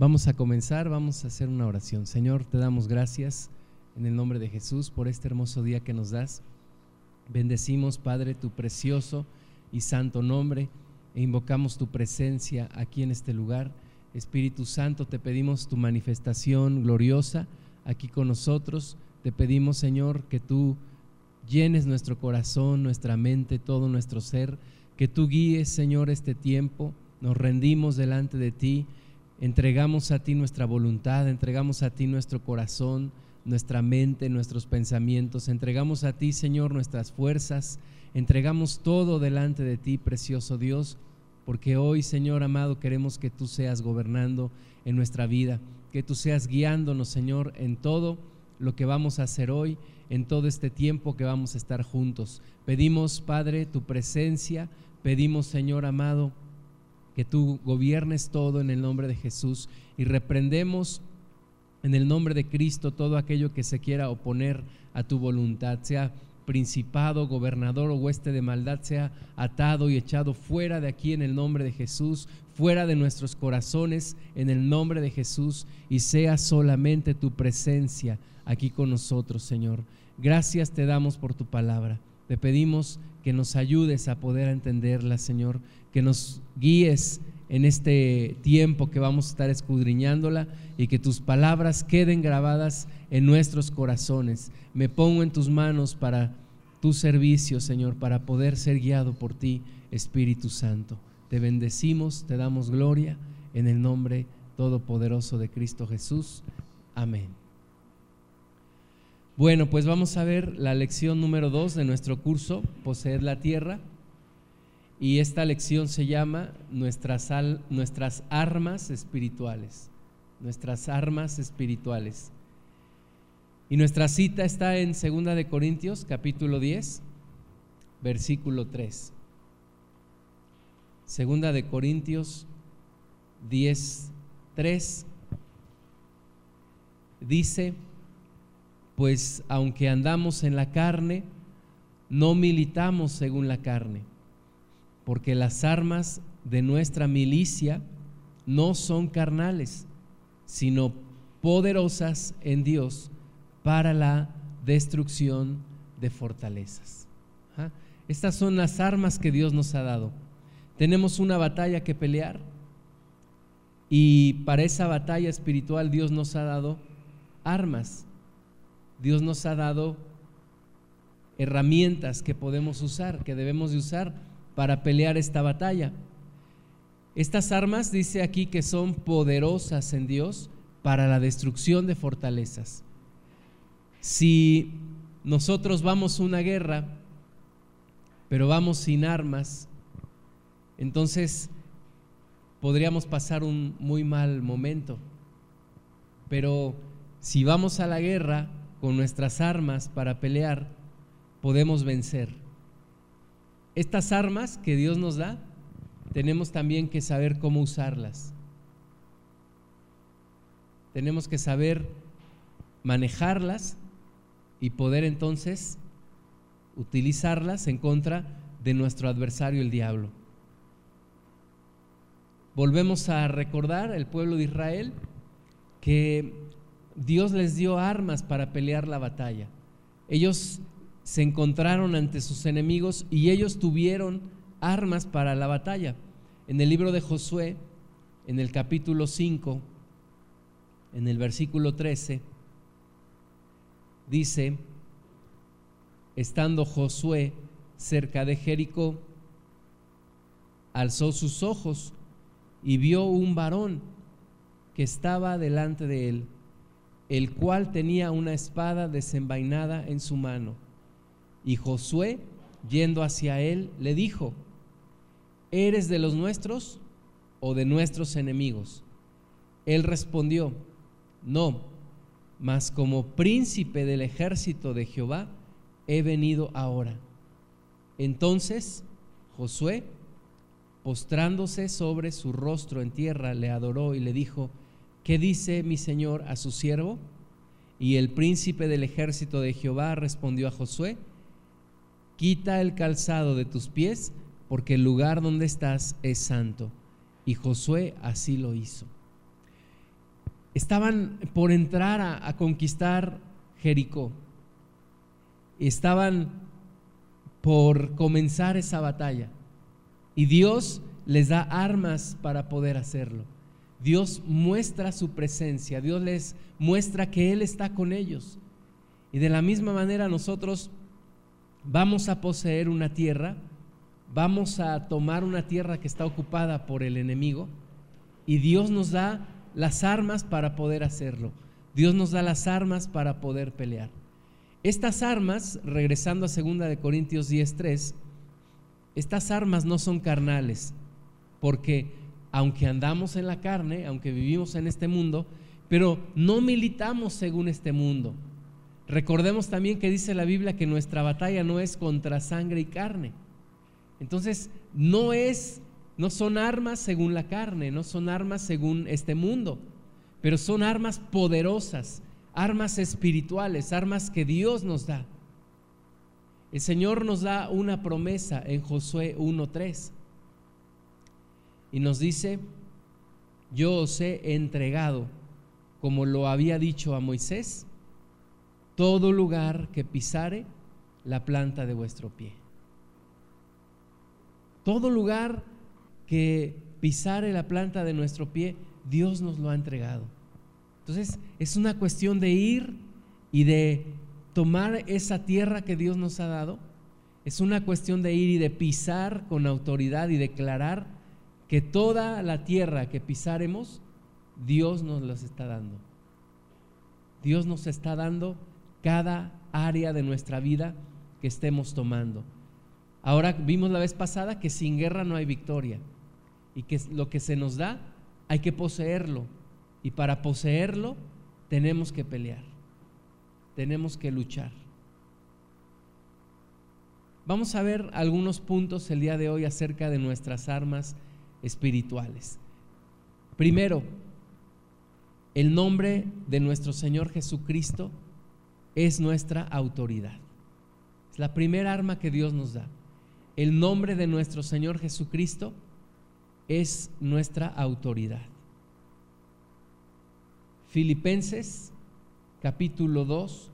Vamos a comenzar, vamos a hacer una oración. Señor, te damos gracias en el nombre de Jesús por este hermoso día que nos das. Bendecimos, Padre, tu precioso y santo nombre e invocamos tu presencia aquí en este lugar. Espíritu Santo, te pedimos tu manifestación gloriosa aquí con nosotros. Te pedimos, Señor, que tú llenes nuestro corazón, nuestra mente, todo nuestro ser, que tú guíes, Señor, este tiempo. Nos rendimos delante de ti entregamos a ti nuestra voluntad, entregamos a ti nuestro corazón, nuestra mente, nuestros pensamientos, entregamos a ti, Señor, nuestras fuerzas, entregamos todo delante de ti, precioso Dios, porque hoy, Señor amado, queremos que tú seas gobernando en nuestra vida, que tú seas guiándonos, Señor, en todo lo que vamos a hacer hoy, en todo este tiempo que vamos a estar juntos. Pedimos, Padre, tu presencia, pedimos, Señor amado, que tú gobiernes todo en el nombre de Jesús y reprendemos en el nombre de Cristo todo aquello que se quiera oponer a tu voluntad, sea principado, gobernador o hueste de maldad, sea atado y echado fuera de aquí en el nombre de Jesús, fuera de nuestros corazones en el nombre de Jesús y sea solamente tu presencia aquí con nosotros, Señor. Gracias te damos por tu palabra. Te pedimos que nos ayudes a poder entenderla, Señor, que nos guíes en este tiempo que vamos a estar escudriñándola y que tus palabras queden grabadas en nuestros corazones. Me pongo en tus manos para tu servicio, Señor, para poder ser guiado por ti, Espíritu Santo. Te bendecimos, te damos gloria en el nombre todopoderoso de Cristo Jesús. Amén. Bueno, pues vamos a ver la lección número dos de nuestro curso, Poseed la Tierra. Y esta lección se llama nuestras, nuestras armas espirituales. Nuestras armas espirituales. Y nuestra cita está en 2 de Corintios, capítulo 10, versículo 3. Segunda de Corintios 10, 3 dice, pues aunque andamos en la carne, no militamos según la carne porque las armas de nuestra milicia no son carnales, sino poderosas en Dios para la destrucción de fortalezas. Estas son las armas que Dios nos ha dado. Tenemos una batalla que pelear y para esa batalla espiritual Dios nos ha dado armas. Dios nos ha dado herramientas que podemos usar, que debemos de usar para pelear esta batalla. Estas armas dice aquí que son poderosas en Dios para la destrucción de fortalezas. Si nosotros vamos a una guerra, pero vamos sin armas, entonces podríamos pasar un muy mal momento. Pero si vamos a la guerra con nuestras armas para pelear, podemos vencer. Estas armas que Dios nos da, tenemos también que saber cómo usarlas. Tenemos que saber manejarlas y poder entonces utilizarlas en contra de nuestro adversario el diablo. Volvemos a recordar el pueblo de Israel que Dios les dio armas para pelear la batalla. Ellos se encontraron ante sus enemigos y ellos tuvieron armas para la batalla. En el libro de Josué, en el capítulo 5, en el versículo 13, dice, estando Josué cerca de Jericó, alzó sus ojos y vio un varón que estaba delante de él, el cual tenía una espada desenvainada en su mano y Josué, yendo hacia él, le dijo, ¿eres de los nuestros o de nuestros enemigos? Él respondió, no, mas como príncipe del ejército de Jehová he venido ahora. Entonces Josué, postrándose sobre su rostro en tierra, le adoró y le dijo, ¿qué dice mi señor a su siervo? Y el príncipe del ejército de Jehová respondió a Josué, quita el calzado de tus pies, porque el lugar donde estás es santo. Y Josué así lo hizo. estaban por entrar a, a conquistar Jericó. Estaban por comenzar esa batalla. Y Dios les da armas para poder hacerlo. Dios muestra su presencia, Dios les muestra que Él está con ellos. Y de la misma manera nosotros vamos a poseer una tierra, vamos a tomar una tierra que está ocupada por el enemigo y Dios nos da las armas para poder hacerlo. Dios nos da las armas para poder pelear. Estas armas, regresando a 2 de Corintios 10:3, estas armas no son carnales, porque aunque andamos en la carne, aunque vivimos en este mundo, pero no militamos según este mundo. Recordemos también que dice la Biblia que nuestra batalla no es contra sangre y carne. Entonces, no es no son armas según la carne, no son armas según este mundo, pero son armas poderosas, armas espirituales, armas que Dios nos da. El Señor nos da una promesa en Josué 1:3 y nos dice, yo os he entregado, como lo había dicho a Moisés, todo lugar que pisare la planta de vuestro pie. Todo lugar que pisare la planta de nuestro pie, Dios nos lo ha entregado. Entonces, es una cuestión de ir y de tomar esa tierra que Dios nos ha dado. Es una cuestión de ir y de pisar con autoridad y declarar que toda la tierra que pisaremos, Dios nos las está dando. Dios nos está dando cada área de nuestra vida que estemos tomando. Ahora vimos la vez pasada que sin guerra no hay victoria y que lo que se nos da hay que poseerlo y para poseerlo tenemos que pelear, tenemos que luchar. Vamos a ver algunos puntos el día de hoy acerca de nuestras armas espirituales. Primero, el nombre de nuestro Señor Jesucristo es nuestra autoridad. Es la primera arma que Dios nos da. El nombre de nuestro Señor Jesucristo es nuestra autoridad. Filipenses capítulo 2,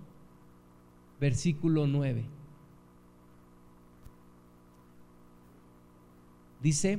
versículo 9. Dice,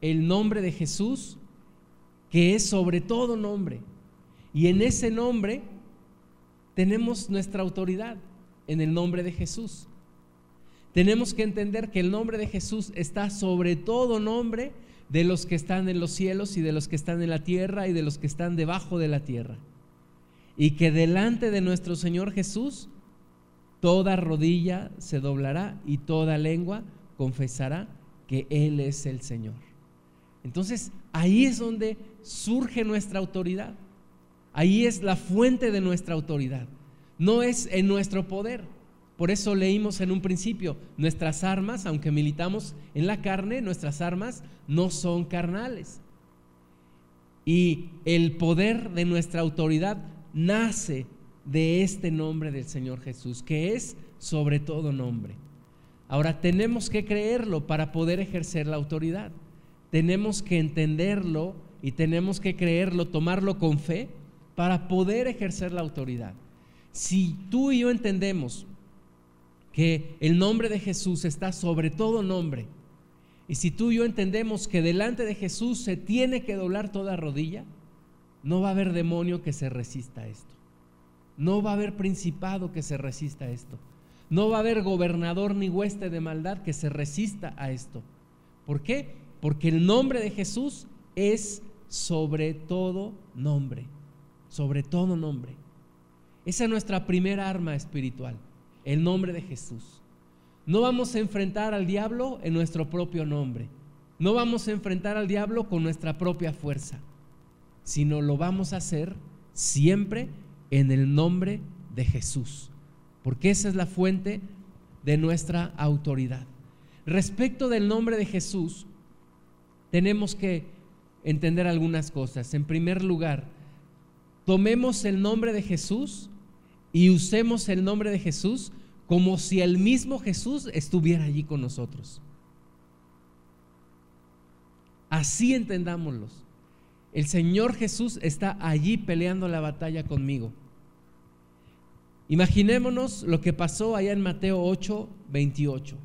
el nombre de Jesús que es sobre todo nombre. Y en ese nombre tenemos nuestra autoridad, en el nombre de Jesús. Tenemos que entender que el nombre de Jesús está sobre todo nombre de los que están en los cielos y de los que están en la tierra y de los que están debajo de la tierra. Y que delante de nuestro Señor Jesús toda rodilla se doblará y toda lengua confesará que Él es el Señor. Entonces ahí es donde surge nuestra autoridad. Ahí es la fuente de nuestra autoridad. No es en nuestro poder por eso leímos en un principio, nuestras armas, aunque militamos en la carne, nuestras armas no son carnales. Y el poder de nuestra autoridad nace de este nombre del Señor Jesús, que es sobre todo nombre. Ahora tenemos que creerlo para poder ejercer la autoridad. Tenemos que entenderlo y tenemos que creerlo, tomarlo con fe para poder ejercer la autoridad. Si tú y yo entendemos que el nombre de Jesús está sobre todo nombre. Y si tú y yo entendemos que delante de Jesús se tiene que doblar toda rodilla, no va a haber demonio que se resista a esto. No va a haber principado que se resista a esto. No va a haber gobernador ni hueste de maldad que se resista a esto. ¿Por qué? Porque el nombre de Jesús es sobre todo nombre. Sobre todo nombre. Esa es nuestra primera arma espiritual el nombre de Jesús. No vamos a enfrentar al diablo en nuestro propio nombre. No vamos a enfrentar al diablo con nuestra propia fuerza, sino lo vamos a hacer siempre en el nombre de Jesús, porque esa es la fuente de nuestra autoridad. Respecto del nombre de Jesús, tenemos que entender algunas cosas. En primer lugar, tomemos el nombre de Jesús y usemos el nombre de Jesús como si el mismo Jesús estuviera allí con nosotros. Así entendámoslos. El Señor Jesús está allí peleando la batalla conmigo. Imaginémonos lo que pasó allá en Mateo 8, 28.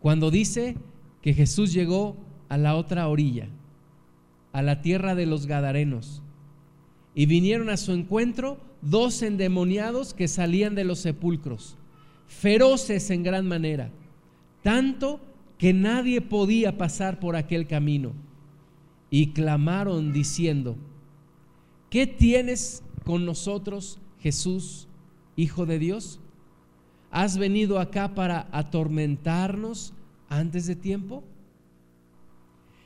Cuando dice que Jesús llegó a la otra orilla, a la tierra de los Gadarenos, y vinieron a su encuentro dos endemoniados que salían de los sepulcros, feroces en gran manera, tanto que nadie podía pasar por aquel camino. Y clamaron diciendo, ¿qué tienes con nosotros, Jesús, Hijo de Dios? ¿Has venido acá para atormentarnos antes de tiempo?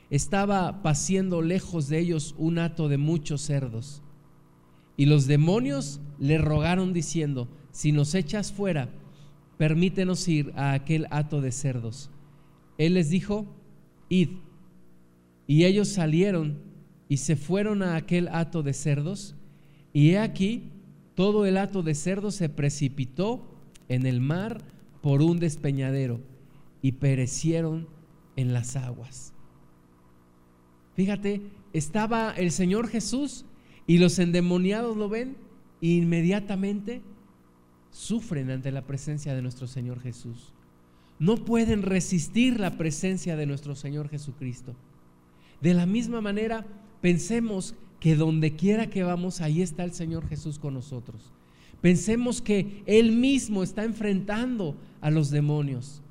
Estaba paciendo lejos de ellos un hato de muchos cerdos y los demonios le rogaron diciendo, si nos echas fuera, permítenos ir a aquel hato de cerdos. Él les dijo, id. Y ellos salieron y se fueron a aquel hato de cerdos. Y he aquí, todo el hato de cerdos se precipitó en el mar por un despeñadero y perecieron en las aguas. Fíjate, estaba el Señor Jesús y los endemoniados lo ven e inmediatamente sufren ante la presencia de nuestro Señor Jesús. No pueden resistir la presencia de nuestro Señor Jesucristo. De la misma manera, pensemos que donde quiera que vamos, ahí está el Señor Jesús con nosotros. Pensemos que Él mismo está enfrentando a los demonios.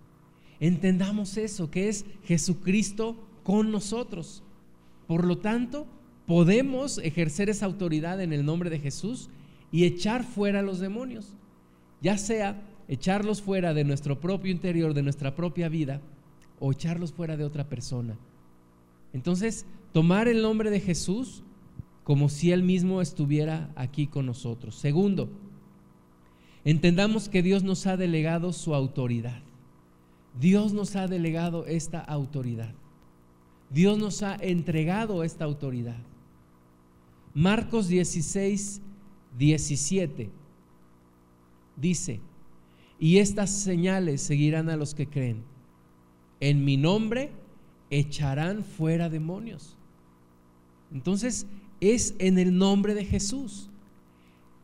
Entendamos eso, que es Jesucristo con nosotros. Por lo tanto, podemos ejercer esa autoridad en el nombre de Jesús y echar fuera a los demonios, ya sea echarlos fuera de nuestro propio interior, de nuestra propia vida, o echarlos fuera de otra persona. Entonces, tomar el nombre de Jesús como si Él mismo estuviera aquí con nosotros. Segundo, entendamos que Dios nos ha delegado su autoridad. Dios nos ha delegado esta autoridad. Dios nos ha entregado esta autoridad. Marcos 16, 17 dice, y estas señales seguirán a los que creen. En mi nombre echarán fuera demonios. Entonces, es en el nombre de Jesús.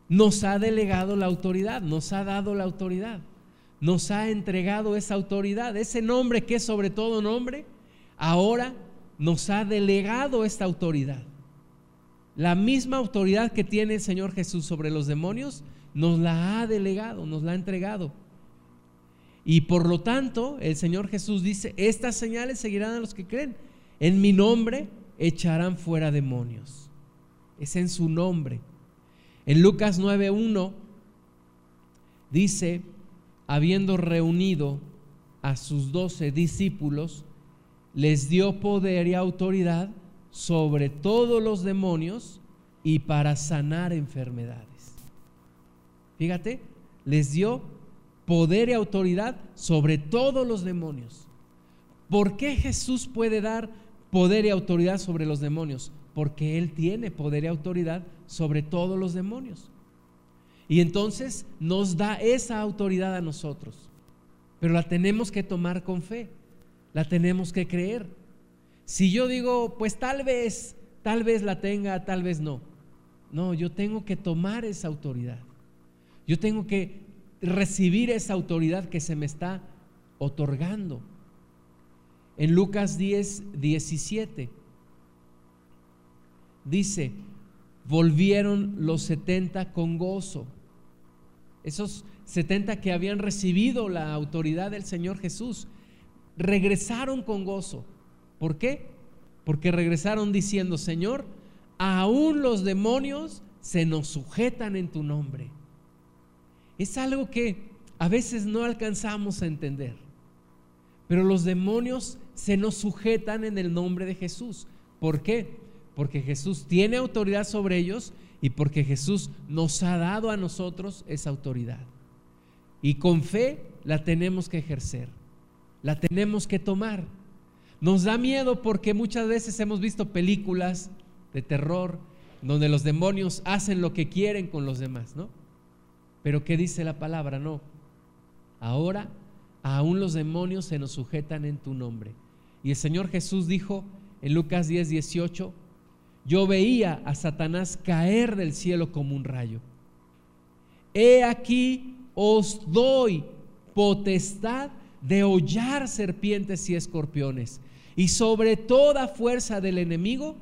Nos ha delegado la autoridad, nos ha dado la autoridad, nos ha entregado esa autoridad, ese nombre que es sobre todo nombre, ahora nos ha delegado esta autoridad. La misma autoridad que tiene el Señor Jesús sobre los demonios, nos la ha delegado, nos la ha entregado. Y por lo tanto, el Señor Jesús dice, estas señales seguirán a los que creen. En mi nombre echarán fuera demonios. Es en su nombre. En Lucas 9.1 dice, habiendo reunido a sus doce discípulos, les dio poder y autoridad sobre todos los demonios y para sanar enfermedades. Fíjate, les dio poder y autoridad sobre todos los demonios. ¿Por qué Jesús puede dar poder y autoridad sobre los demonios? Porque Él tiene poder y autoridad sobre todos los demonios. Y entonces nos da esa autoridad a nosotros. Pero la tenemos que tomar con fe, la tenemos que creer. Si yo digo, pues tal vez, tal vez la tenga, tal vez no. No, yo tengo que tomar esa autoridad. Yo tengo que recibir esa autoridad que se me está otorgando. En Lucas 10, 17 dice, volvieron los 70 con gozo. Esos 70 que habían recibido la autoridad del Señor Jesús, regresaron con gozo. ¿Por qué? Porque regresaron diciendo, Señor, aún los demonios se nos sujetan en tu nombre. Es algo que a veces no alcanzamos a entender. Pero los demonios se nos sujetan en el nombre de Jesús. ¿Por qué? Porque Jesús tiene autoridad sobre ellos y porque Jesús nos ha dado a nosotros esa autoridad. Y con fe la tenemos que ejercer, la tenemos que tomar. Nos da miedo porque muchas veces hemos visto películas de terror donde los demonios hacen lo que quieren con los demás, ¿no? Pero ¿qué dice la palabra? No. Ahora aún los demonios se nos sujetan en tu nombre. Y el Señor Jesús dijo en Lucas 10, 18, yo veía a Satanás caer del cielo como un rayo. He aquí os doy potestad de hollar serpientes y escorpiones y sobre toda fuerza del enemigo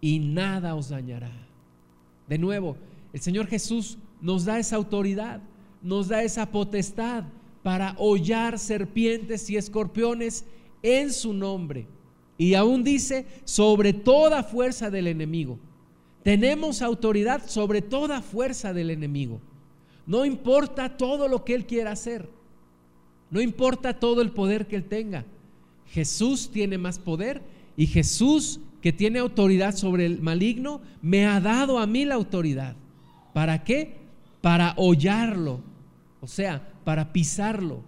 y nada os dañará. De nuevo, el Señor Jesús nos da esa autoridad, nos da esa potestad para hollar serpientes y escorpiones en su nombre. Y aún dice, sobre toda fuerza del enemigo. Tenemos autoridad sobre toda fuerza del enemigo. No importa todo lo que él quiera hacer. No importa todo el poder que él tenga. Jesús tiene más poder y Jesús que tiene autoridad sobre el maligno me ha dado a mí la autoridad. ¿Para qué? Para hollarlo. O sea, para pisarlo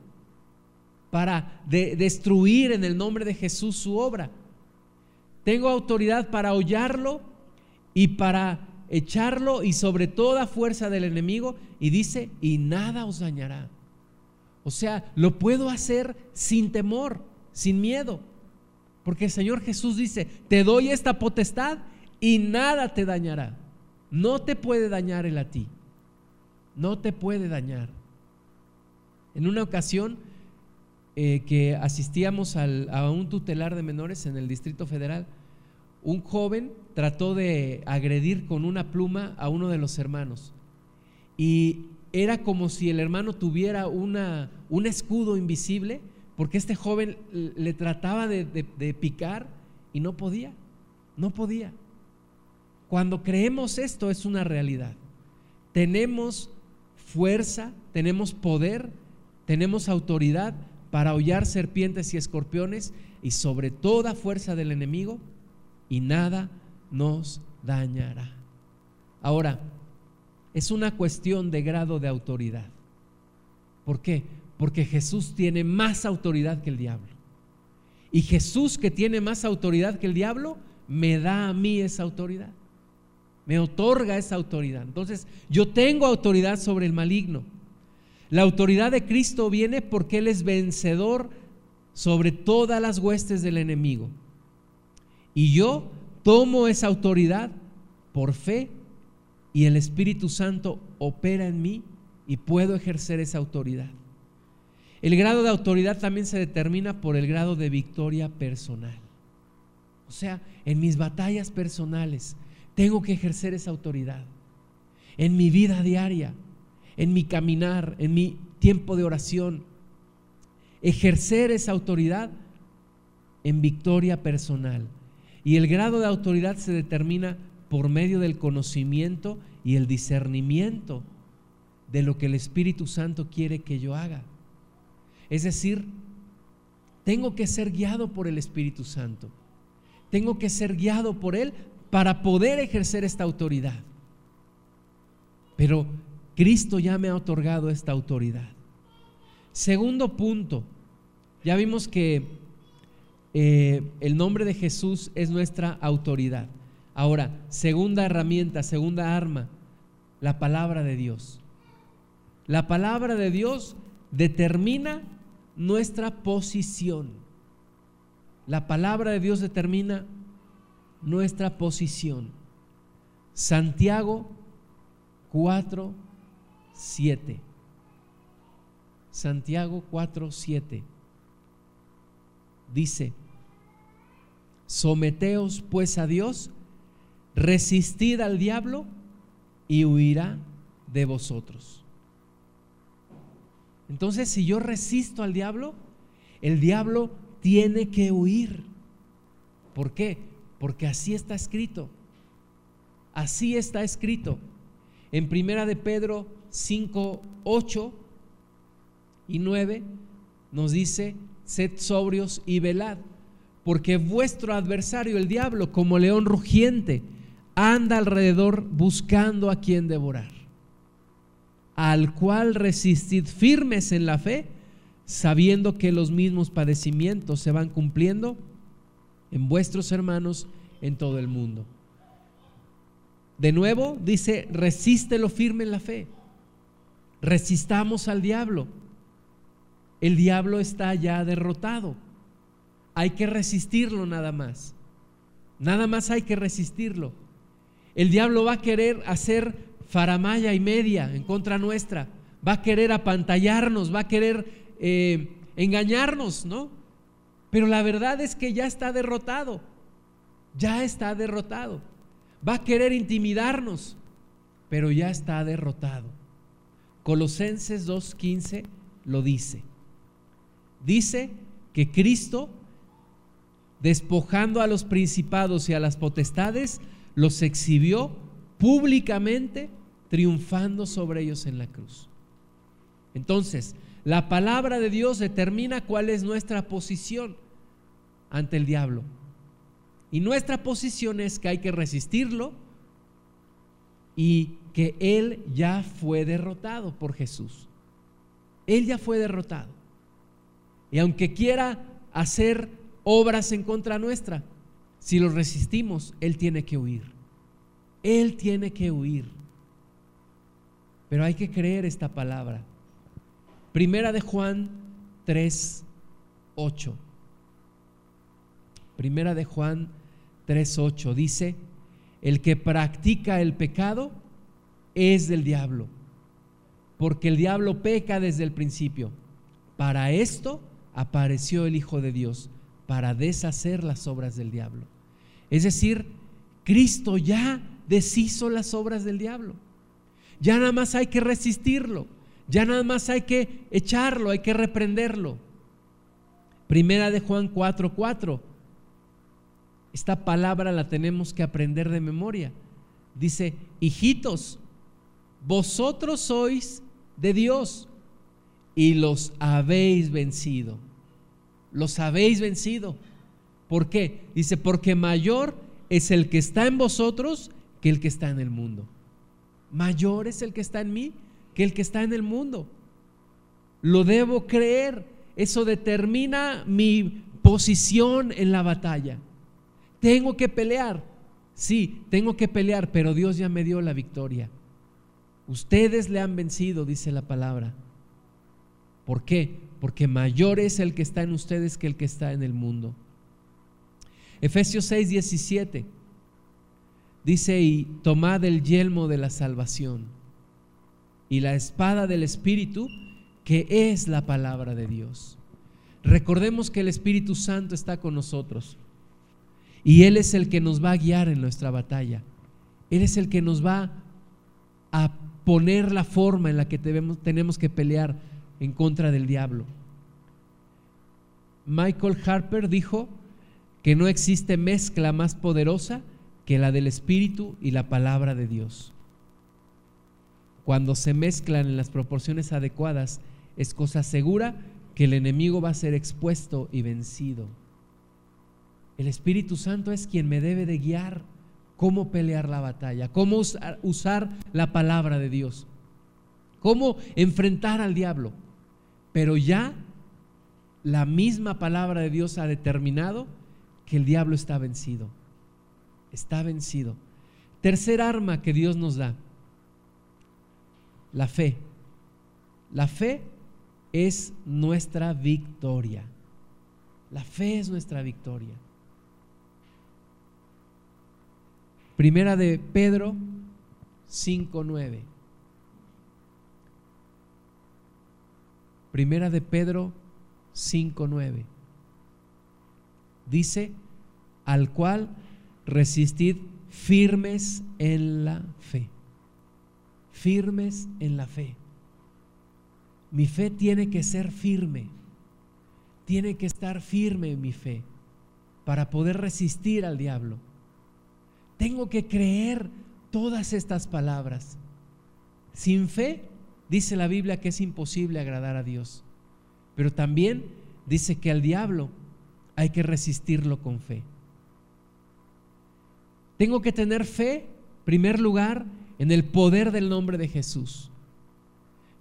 para destruir en el nombre de Jesús su obra. Tengo autoridad para hollarlo y para echarlo y sobre toda fuerza del enemigo y dice, y nada os dañará. O sea, lo puedo hacer sin temor, sin miedo, porque el Señor Jesús dice, te doy esta potestad y nada te dañará. No te puede dañar el a ti, no te puede dañar. En una ocasión, eh, que asistíamos a un tutelar de menores en el Distrito Federal, un joven trató de agredir con una pluma a uno de los hermanos. Y era como si el hermano tuviera una, un escudo invisible, porque este joven le trataba de, de picar y no podía, no podía. Cuando creemos esto es una realidad. Tenemos fuerza, tenemos poder, tenemos autoridad para hollar serpientes y escorpiones y sobre toda fuerza del enemigo y nada nos dañará. Ahora, es una cuestión de grado de autoridad. ¿Por qué? Porque Jesús tiene más autoridad que el diablo. Y Jesús que tiene más autoridad que el diablo, me da a mí esa autoridad. Me otorga esa autoridad. Entonces, yo tengo autoridad sobre el maligno. La autoridad de Cristo viene porque Él es vencedor sobre todas las huestes del enemigo. Y yo tomo esa autoridad por fe y el Espíritu Santo opera en mí y puedo ejercer esa autoridad. El grado de autoridad también se determina por el grado de victoria personal. O sea, en mis batallas personales tengo que ejercer esa autoridad. En mi vida diaria en mi caminar, en mi tiempo de oración, ejercer esa autoridad en victoria personal. Y el grado de autoridad se determina por medio del conocimiento y el discernimiento de lo que el Espíritu Santo quiere que yo haga. Es decir, tengo que ser guiado por el Espíritu Santo. Tengo que ser guiado por Él para poder ejercer esta autoridad. Pero Cristo ya me ha otorgado esta autoridad. Segundo punto, ya vimos que eh, el nombre de Jesús es nuestra autoridad. Ahora, segunda herramienta, segunda arma, la palabra de Dios. La palabra de Dios determina nuestra posición. La palabra de Dios determina nuestra posición. Santiago 4, 7. Santiago 4, 7. Dice, someteos pues a Dios, resistid al diablo y huirá de vosotros. Entonces, si yo resisto al diablo, el diablo tiene que huir. ¿Por qué? Porque así está escrito. Así está escrito. En Primera de Pedro 5, 8 y 9 nos dice, sed sobrios y velad, porque vuestro adversario, el diablo, como león rugiente, anda alrededor buscando a quien devorar, al cual resistid firmes en la fe, sabiendo que los mismos padecimientos se van cumpliendo en vuestros hermanos en todo el mundo. De nuevo dice, resístelo firme en la fe. Resistamos al diablo. El diablo está ya derrotado. Hay que resistirlo nada más. Nada más hay que resistirlo. El diablo va a querer hacer faramaya y media en contra nuestra. Va a querer apantallarnos, va a querer eh, engañarnos, ¿no? Pero la verdad es que ya está derrotado. Ya está derrotado. Va a querer intimidarnos, pero ya está derrotado. Colosenses 2.15 lo dice. Dice que Cristo, despojando a los principados y a las potestades, los exhibió públicamente, triunfando sobre ellos en la cruz. Entonces, la palabra de Dios determina cuál es nuestra posición ante el diablo. Y nuestra posición es que hay que resistirlo y que Él ya fue derrotado por Jesús. Él ya fue derrotado. Y aunque quiera hacer obras en contra nuestra, si lo resistimos, Él tiene que huir. Él tiene que huir. Pero hay que creer esta palabra. Primera de Juan 3, 8. Primera de Juan 3, 8 dice, el que practica el pecado es del diablo, porque el diablo peca desde el principio. Para esto apareció el Hijo de Dios, para deshacer las obras del diablo. Es decir, Cristo ya deshizo las obras del diablo. Ya nada más hay que resistirlo. Ya nada más hay que echarlo, hay que reprenderlo. Primera de Juan 4:4. Esta palabra la tenemos que aprender de memoria. Dice, hijitos, vosotros sois de Dios y los habéis vencido. Los habéis vencido. ¿Por qué? Dice, porque mayor es el que está en vosotros que el que está en el mundo. Mayor es el que está en mí que el que está en el mundo. Lo debo creer. Eso determina mi posición en la batalla. Tengo que pelear. Sí, tengo que pelear, pero Dios ya me dio la victoria. Ustedes le han vencido, dice la palabra. ¿Por qué? Porque mayor es el que está en ustedes que el que está en el mundo. Efesios 6, 17 dice, y tomad el yelmo de la salvación y la espada del Espíritu, que es la palabra de Dios. Recordemos que el Espíritu Santo está con nosotros y Él es el que nos va a guiar en nuestra batalla. Él es el que nos va a poner la forma en la que tenemos que pelear en contra del diablo. Michael Harper dijo que no existe mezcla más poderosa que la del Espíritu y la palabra de Dios cuando se mezclan en las proporciones adecuadas, es cosa segura que el enemigo va a ser expuesto y vencido. El Espíritu Santo es quien me debe de guiar cómo pelear la batalla, cómo usar, la palabra de Dios, cómo enfrentar al diablo. Pero ya la misma palabra de Dios ha determinado que el diablo está vencido. Está vencido. Tercer arma que Dios nos da la fe. La fe es nuestra victoria. La fe es nuestra victoria. Primera de Pedro 5.9. Primera de Pedro 5.9. Dice, al cual resistid firmes en la fe firmes en la fe. Mi fe tiene que ser firme, tiene que estar firme mi fe para poder resistir al diablo. Tengo que creer todas estas palabras. Sin fe, dice la Biblia que es imposible agradar a Dios, pero también dice que al diablo hay que resistirlo con fe. Tengo que tener fe, primer lugar, en el poder del nombre de Jesús.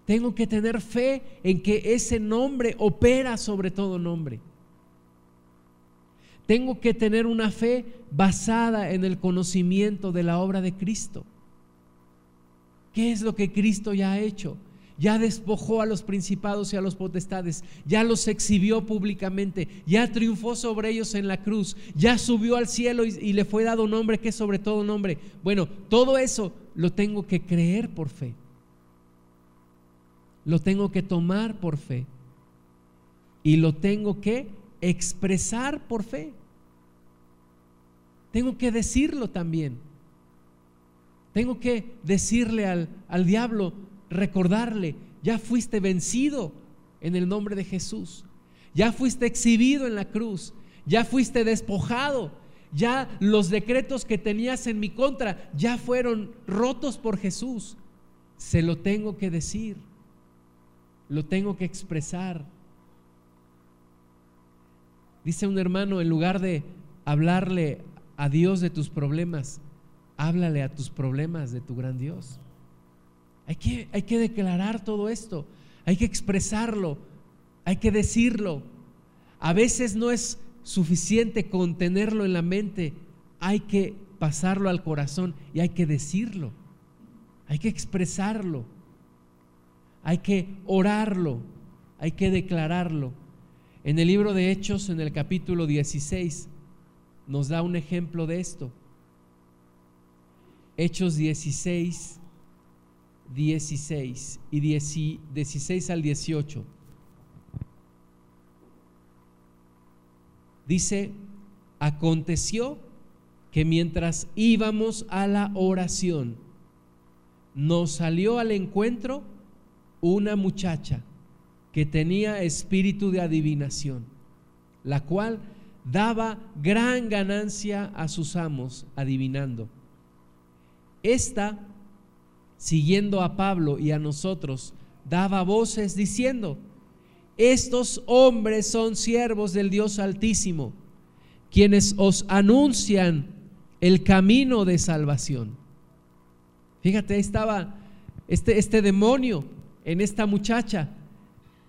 Tengo que tener fe en que ese nombre opera sobre todo nombre. Tengo que tener una fe basada en el conocimiento de la obra de Cristo. ¿Qué es lo que Cristo ya ha hecho? Ya despojó a los principados y a los potestades, ya los exhibió públicamente, ya triunfó sobre ellos en la cruz, ya subió al cielo y, le fue dado un nombre que es sobre todo nombre. Bueno, todo eso lo tengo que creer por fe. Lo tengo que tomar por fe. Y lo tengo que expresar por fe. Tengo que decirlo también. Tengo que decirle al, al diablo, recordarle, ya fuiste vencido en el nombre de Jesús. Ya fuiste exhibido en la cruz. Ya fuiste despojado. Ya los decretos que tenías en mi contra ya fueron rotos por Jesús. Se lo tengo que decir. Lo tengo que expresar. Dice un hermano, en lugar de hablarle a Dios de tus problemas, háblale a tus problemas de tu gran Dios. Hay que, hay que declarar todo esto, hay que expresarlo, hay que decirlo. A veces no es suficiente contenerlo en la mente, hay que pasarlo al corazón y hay que decirlo, hay que expresarlo, hay que orarlo, hay que declararlo. En el libro de Hechos, en el capítulo 16, nos da un ejemplo de esto. Hechos 16, 16 y 16 al 18. Dice, aconteció que mientras íbamos a la oración, nos salió al encuentro una muchacha que tenía espíritu de adivinación, la cual daba gran ganancia a sus amos adivinando. Esta siguiendo a Pablo y a nosotros, daba voces diciendo, estos hombres son siervos del Dios Altísimo, quienes os anuncian el camino de salvación. Fíjate, ahí estaba este, este demonio en esta muchacha,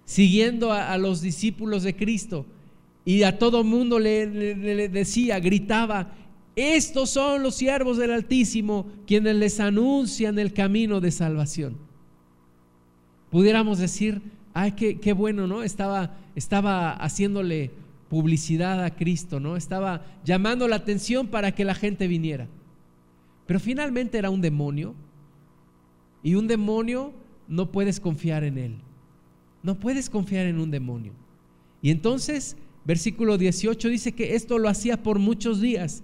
siguiendo a, los discípulos de Cristo, y a todo mundo le, decía, gritaba, estos son los siervos del Altísimo quienes les anuncian el camino de salvación. Pudiéramos decir, ay, qué, bueno, ¿no? Estaba, estaba haciéndole publicidad a Cristo, ¿no? Estaba llamando la atención para que la gente viniera. Pero finalmente era un demonio. Y un demonio no puedes confiar en él. No puedes confiar en un demonio. Y entonces, versículo 18 dice que esto lo hacía por muchos días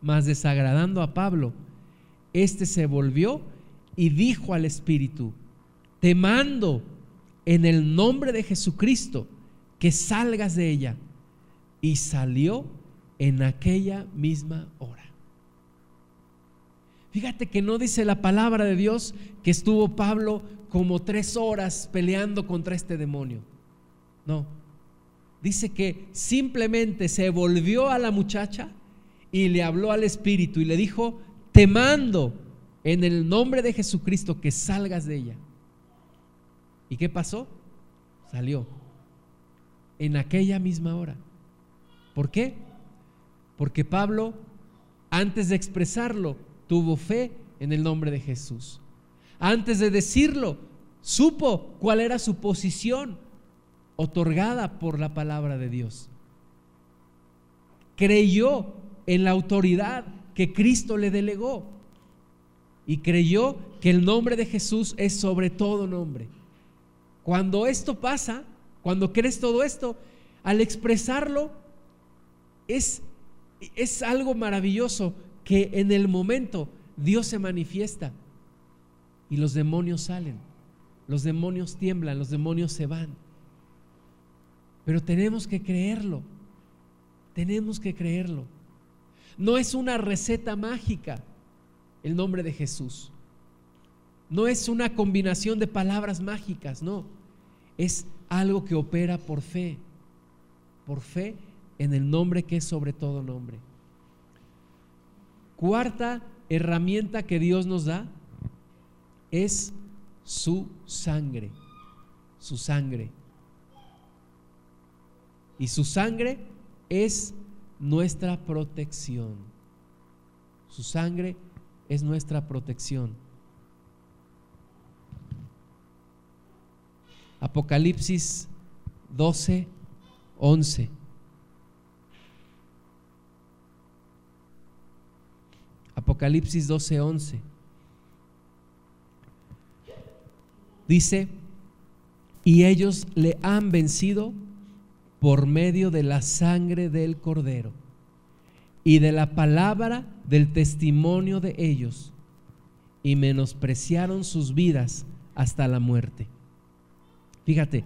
mas desagradando a Pablo, éste se volvió y dijo al Espíritu, te mando en el nombre de Jesucristo que salgas de ella. Y salió en aquella misma hora. Fíjate que no dice la palabra de Dios que estuvo Pablo como tres horas peleando contra este demonio. No. Dice que simplemente se volvió a la muchacha y le habló al Espíritu y le dijo, te mando en el nombre de Jesucristo que salgas de ella. ¿Y qué pasó? Salió en aquella misma hora. ¿Por qué? Porque Pablo, antes de expresarlo, tuvo fe en el nombre de Jesús. Antes de decirlo, supo cuál era su posición otorgada por la palabra de Dios. Creyó en la autoridad que Cristo le delegó y creyó que el nombre de Jesús es sobre todo nombre. Cuando esto pasa, cuando crees todo esto, al expresarlo, es, es algo maravilloso que en el momento Dios se manifiesta y los demonios salen, los demonios tiemblan, los demonios se van. Pero tenemos que creerlo, tenemos que creerlo. No es una receta mágica el nombre de Jesús. No es una combinación de palabras mágicas, no. Es algo que opera por fe, por fe en el nombre que es sobre todo nombre. Cuarta herramienta que Dios nos da es su sangre, su sangre. Y su sangre es nuestra protección. Su sangre es nuestra protección. Apocalipsis 12, 11. Apocalipsis 12, 11. Dice, y ellos le han vencido por medio de la sangre del cordero y de la palabra del testimonio de ellos, y menospreciaron sus vidas hasta la muerte. Fíjate,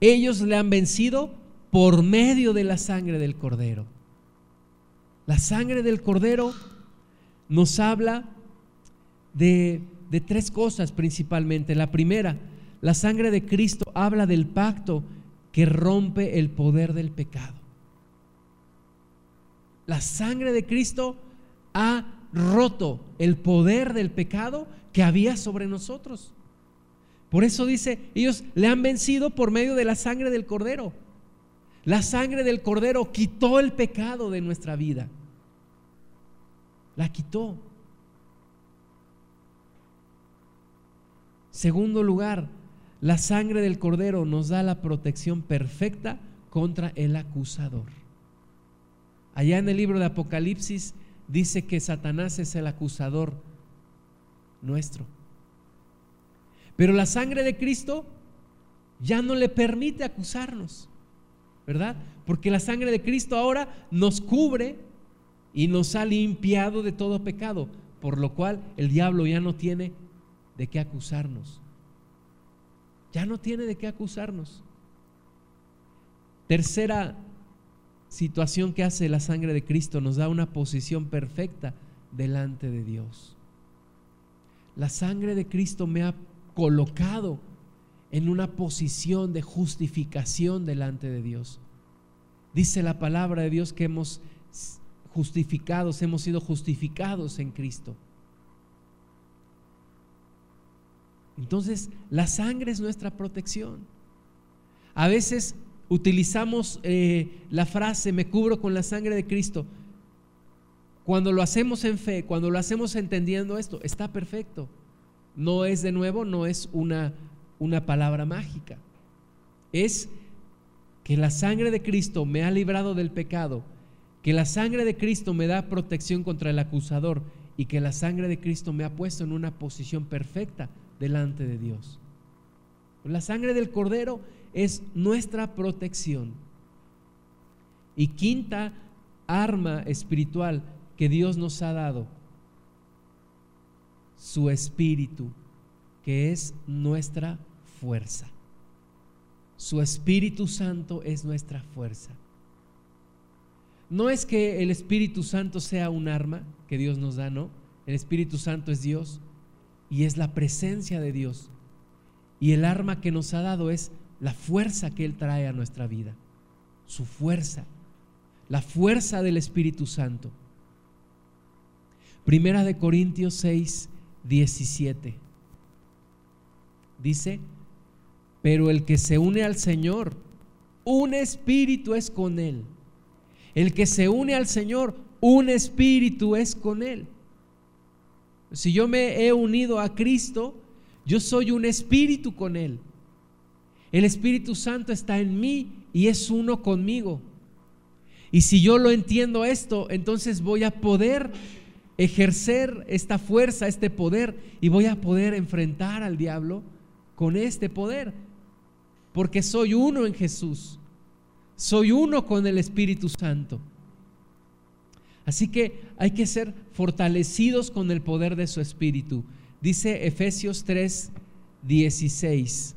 ellos le han vencido por medio de la sangre del cordero. La sangre del cordero nos habla de, de tres cosas principalmente. La primera, la sangre de Cristo habla del pacto que rompe el poder del pecado. La sangre de Cristo ha roto el poder del pecado que había sobre nosotros. Por eso dice, ellos le han vencido por medio de la sangre del cordero. La sangre del cordero quitó el pecado de nuestra vida. La quitó. Segundo lugar, la sangre del cordero nos da la protección perfecta contra el acusador. Allá en el libro de Apocalipsis dice que Satanás es el acusador nuestro. Pero la sangre de Cristo ya no le permite acusarnos, ¿verdad? Porque la sangre de Cristo ahora nos cubre y nos ha limpiado de todo pecado, por lo cual el diablo ya no tiene de qué acusarnos ya no tiene de qué acusarnos. Tercera situación que hace la sangre de Cristo nos da una posición perfecta delante de Dios. La sangre de Cristo me ha colocado en una posición de justificación delante de Dios. Dice la palabra de Dios que hemos justificados, hemos sido justificados en Cristo. Entonces, la sangre es nuestra protección. A veces utilizamos eh, la frase, me cubro con la sangre de Cristo. Cuando lo hacemos en fe, cuando lo hacemos entendiendo esto, está perfecto. No es de nuevo, no es una, una palabra mágica. Es que la sangre de Cristo me ha librado del pecado, que la sangre de Cristo me da protección contra el acusador y que la sangre de Cristo me ha puesto en una posición perfecta delante de Dios. La sangre del cordero es nuestra protección. Y quinta arma espiritual que Dios nos ha dado, su espíritu, que es nuestra fuerza. Su Espíritu Santo es nuestra fuerza. No es que el Espíritu Santo sea un arma que Dios nos da, no. El Espíritu Santo es Dios y es la presencia de Dios. Y el arma que nos ha dado es la fuerza que Él trae a nuestra vida, su fuerza, la fuerza del Espíritu Santo. Primera de Corintios 6, 17. Dice, pero el que se une al Señor, un espíritu es con Él. El que se une al Señor, un espíritu es con Él. Si yo me he unido a Cristo, yo soy un espíritu con Él. El Espíritu Santo está en mí y es uno conmigo. Y si yo lo entiendo esto, entonces voy a poder ejercer esta fuerza, este poder, y voy a poder enfrentar al diablo con este poder. Porque soy uno en Jesús. Soy uno con el Espíritu Santo. Así que hay que ser fortalecidos con el poder de su Espíritu. Dice Efesios 3, 16.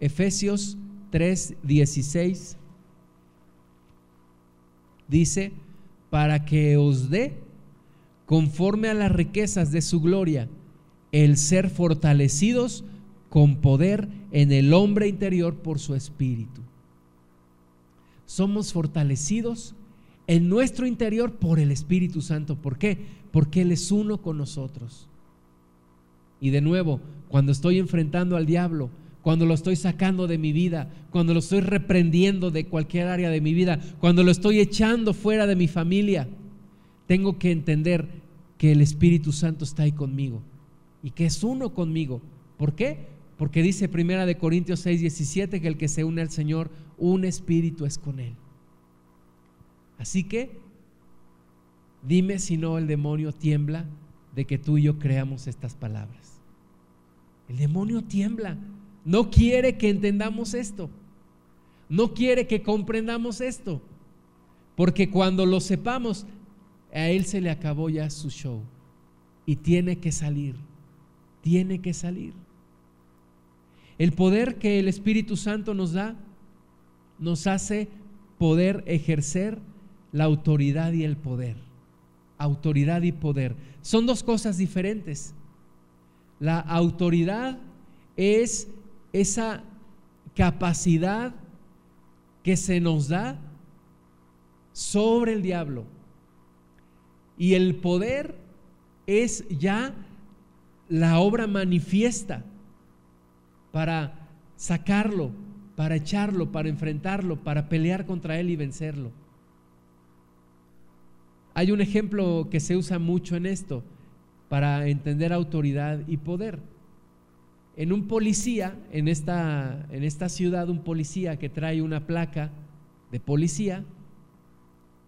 Efesios 3, 16 dice, para que os dé, conforme a las riquezas de su gloria, el ser fortalecidos con poder en el hombre interior por su espíritu. somos fortalecidos en nuestro interior por el Espíritu Santo. ¿Por qué? Porque Él es uno con nosotros. Y de nuevo, cuando estoy enfrentando al diablo, cuando lo estoy sacando de mi vida, cuando lo estoy reprendiendo de cualquier área de mi vida, cuando lo estoy echando fuera de mi familia, tengo que entender que el Espíritu Santo está ahí conmigo y que es uno conmigo. ¿Por qué? Porque dice Primera de Corintios 6, 17 que el que se une al Señor, un espíritu es con él. Así que dime si no el demonio tiembla de que tú y yo creamos estas palabras. El demonio tiembla. No quiere que entendamos esto. No quiere que comprendamos esto. Porque cuando lo sepamos, a él se le acabó ya su show. Y tiene que salir. Tiene que salir. El poder que el Espíritu Santo nos da nos hace poder ejercer la autoridad y el poder. Autoridad y poder. Son dos cosas diferentes. La autoridad es esa capacidad que se nos da sobre el diablo. Y el poder es ya la obra manifiesta para sacarlo, para echarlo, para enfrentarlo, para pelear contra él y vencerlo. Hay un ejemplo que se usa mucho en esto para entender autoridad y poder. En un policía, en esta, en esta ciudad, un policía que trae una placa de policía,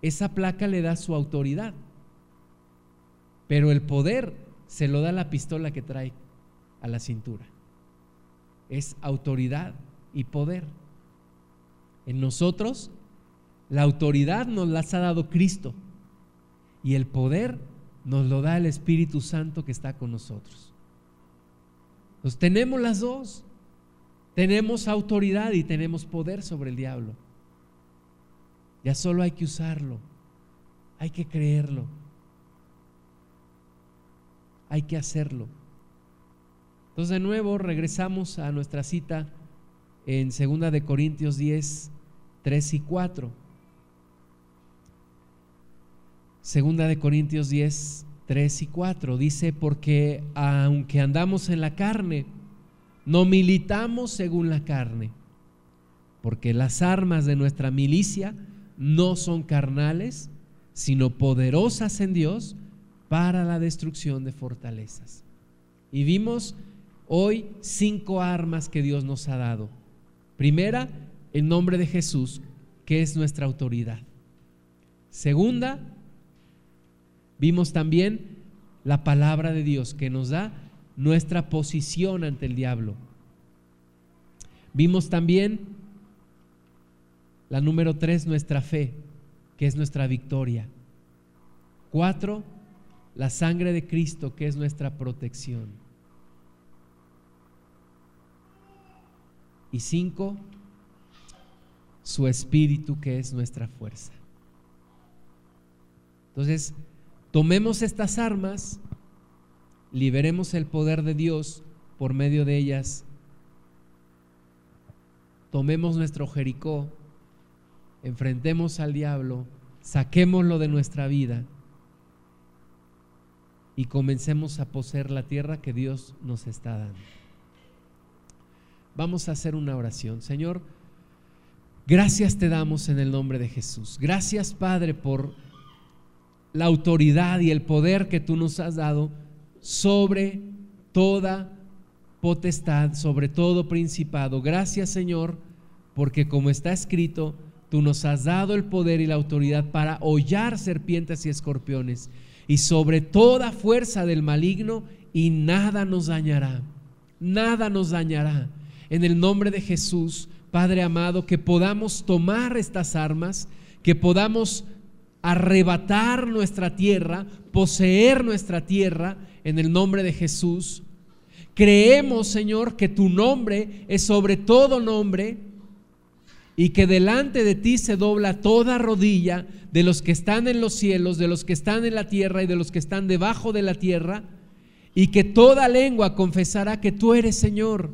esa placa le da su autoridad, pero el poder se lo da la pistola que trae a la cintura. Es autoridad y poder. En nosotros, la autoridad nos la ha dado Cristo y el poder nos lo da el Espíritu Santo que está con nosotros. Pues tenemos las dos. Tenemos autoridad y tenemos poder sobre el diablo. Ya solo hay que usarlo. Hay que creerlo. Hay que hacerlo. Entonces de nuevo regresamos a nuestra cita en 2 de Corintios 10, 3 y 4. Segunda de Corintios 10, 3 y 4 dice, porque aunque andamos en la carne, no militamos según la carne, porque las armas de nuestra milicia no son carnales, sino poderosas en Dios para la destrucción de fortalezas. Y vimos hoy cinco armas que Dios nos ha dado. Primera, el nombre de Jesús, que es nuestra autoridad. Segunda, vimos también la palabra de Dios que nos da nuestra posición ante el diablo. Vimos también la número tres, nuestra fe, que es nuestra victoria. Cuatro, la sangre de Cristo, que es nuestra protección. Y cinco, su espíritu que es nuestra fuerza. Entonces, tomemos estas armas, liberemos el poder de Dios por medio de ellas, tomemos nuestro Jericó, enfrentemos al diablo, saquémoslo de nuestra vida y comencemos a poseer la tierra que Dios nos está dando. Vamos a hacer una oración. Señor, gracias te damos en el nombre de Jesús. Gracias, Padre, por la autoridad y el poder que tú nos has dado sobre toda potestad, sobre todo principado. Gracias, Señor, porque como está escrito, tú nos has dado el poder y la autoridad para hollar serpientes y escorpiones y sobre toda fuerza del maligno y nada nos dañará. Nada nos dañará en el nombre de Jesús, Padre amado, que podamos tomar estas armas, que podamos arrebatar nuestra tierra, poseer nuestra tierra en el nombre de Jesús. Creemos, Señor, que tu nombre es sobre todo nombre y que delante de ti se dobla toda rodilla de los que están en los cielos, de los que están en la tierra y de los que están debajo de la tierra, y que toda lengua confesará que tú eres Señor.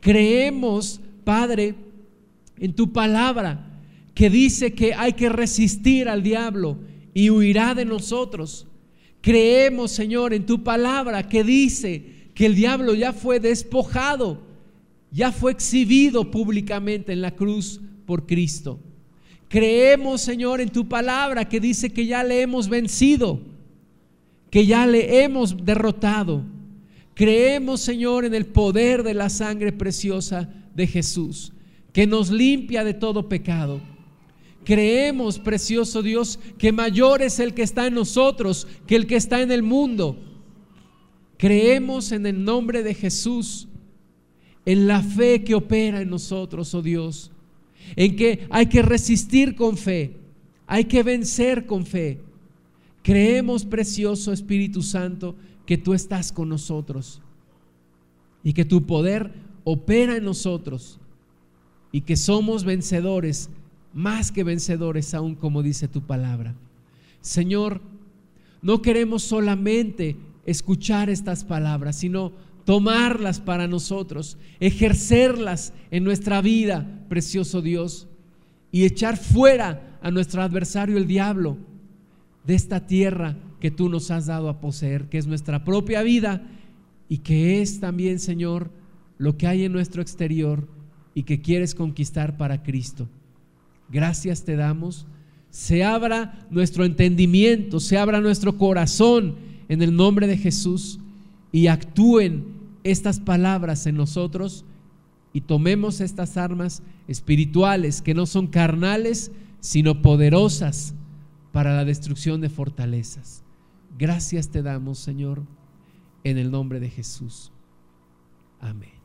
Creemos, Padre, en tu palabra, que dice que hay que resistir al diablo y huirá de nosotros. Creemos, Señor, en tu palabra que dice que el diablo ya fue despojado, ya fue exhibido públicamente en la cruz por Cristo. Creemos, Señor, en tu palabra que dice que ya le hemos vencido, que ya le hemos derrotado. Creemos, Señor, en el poder de la sangre preciosa de Jesús, que nos limpia de todo pecado. Creemos, precioso Dios, que mayor es el que está en nosotros que el que está en el mundo. Creemos en el nombre de Jesús, en la fe que opera en nosotros, oh Dios en que hay que resistir con fe, hay que vencer con fe. Creemos, precioso Espíritu Santo, que tú estás con nosotros y que tu poder opera en nosotros y que somos vencedores, más que vencedores aún como dice tu palabra. Señor, no queremos solamente escuchar estas palabras, sino tomarlas para nosotros, ejercerlas en nuestra vida, precioso Dios, y echar fuera a nuestro adversario el diablo de esta tierra que tú nos has dado a poseer, que es nuestra propia vida y que es también, Señor, lo que hay en nuestro exterior y que quieres conquistar para Cristo. Gracias te damos. Se abra nuestro entendimiento, se abra nuestro corazón en el nombre de Jesús y actúen estas palabras en nosotros y tomemos estas armas espirituales que no son carnales, sino poderosas para la destrucción de fortalezas. Gracias te damos, Señor, en el nombre de Jesús. Amén.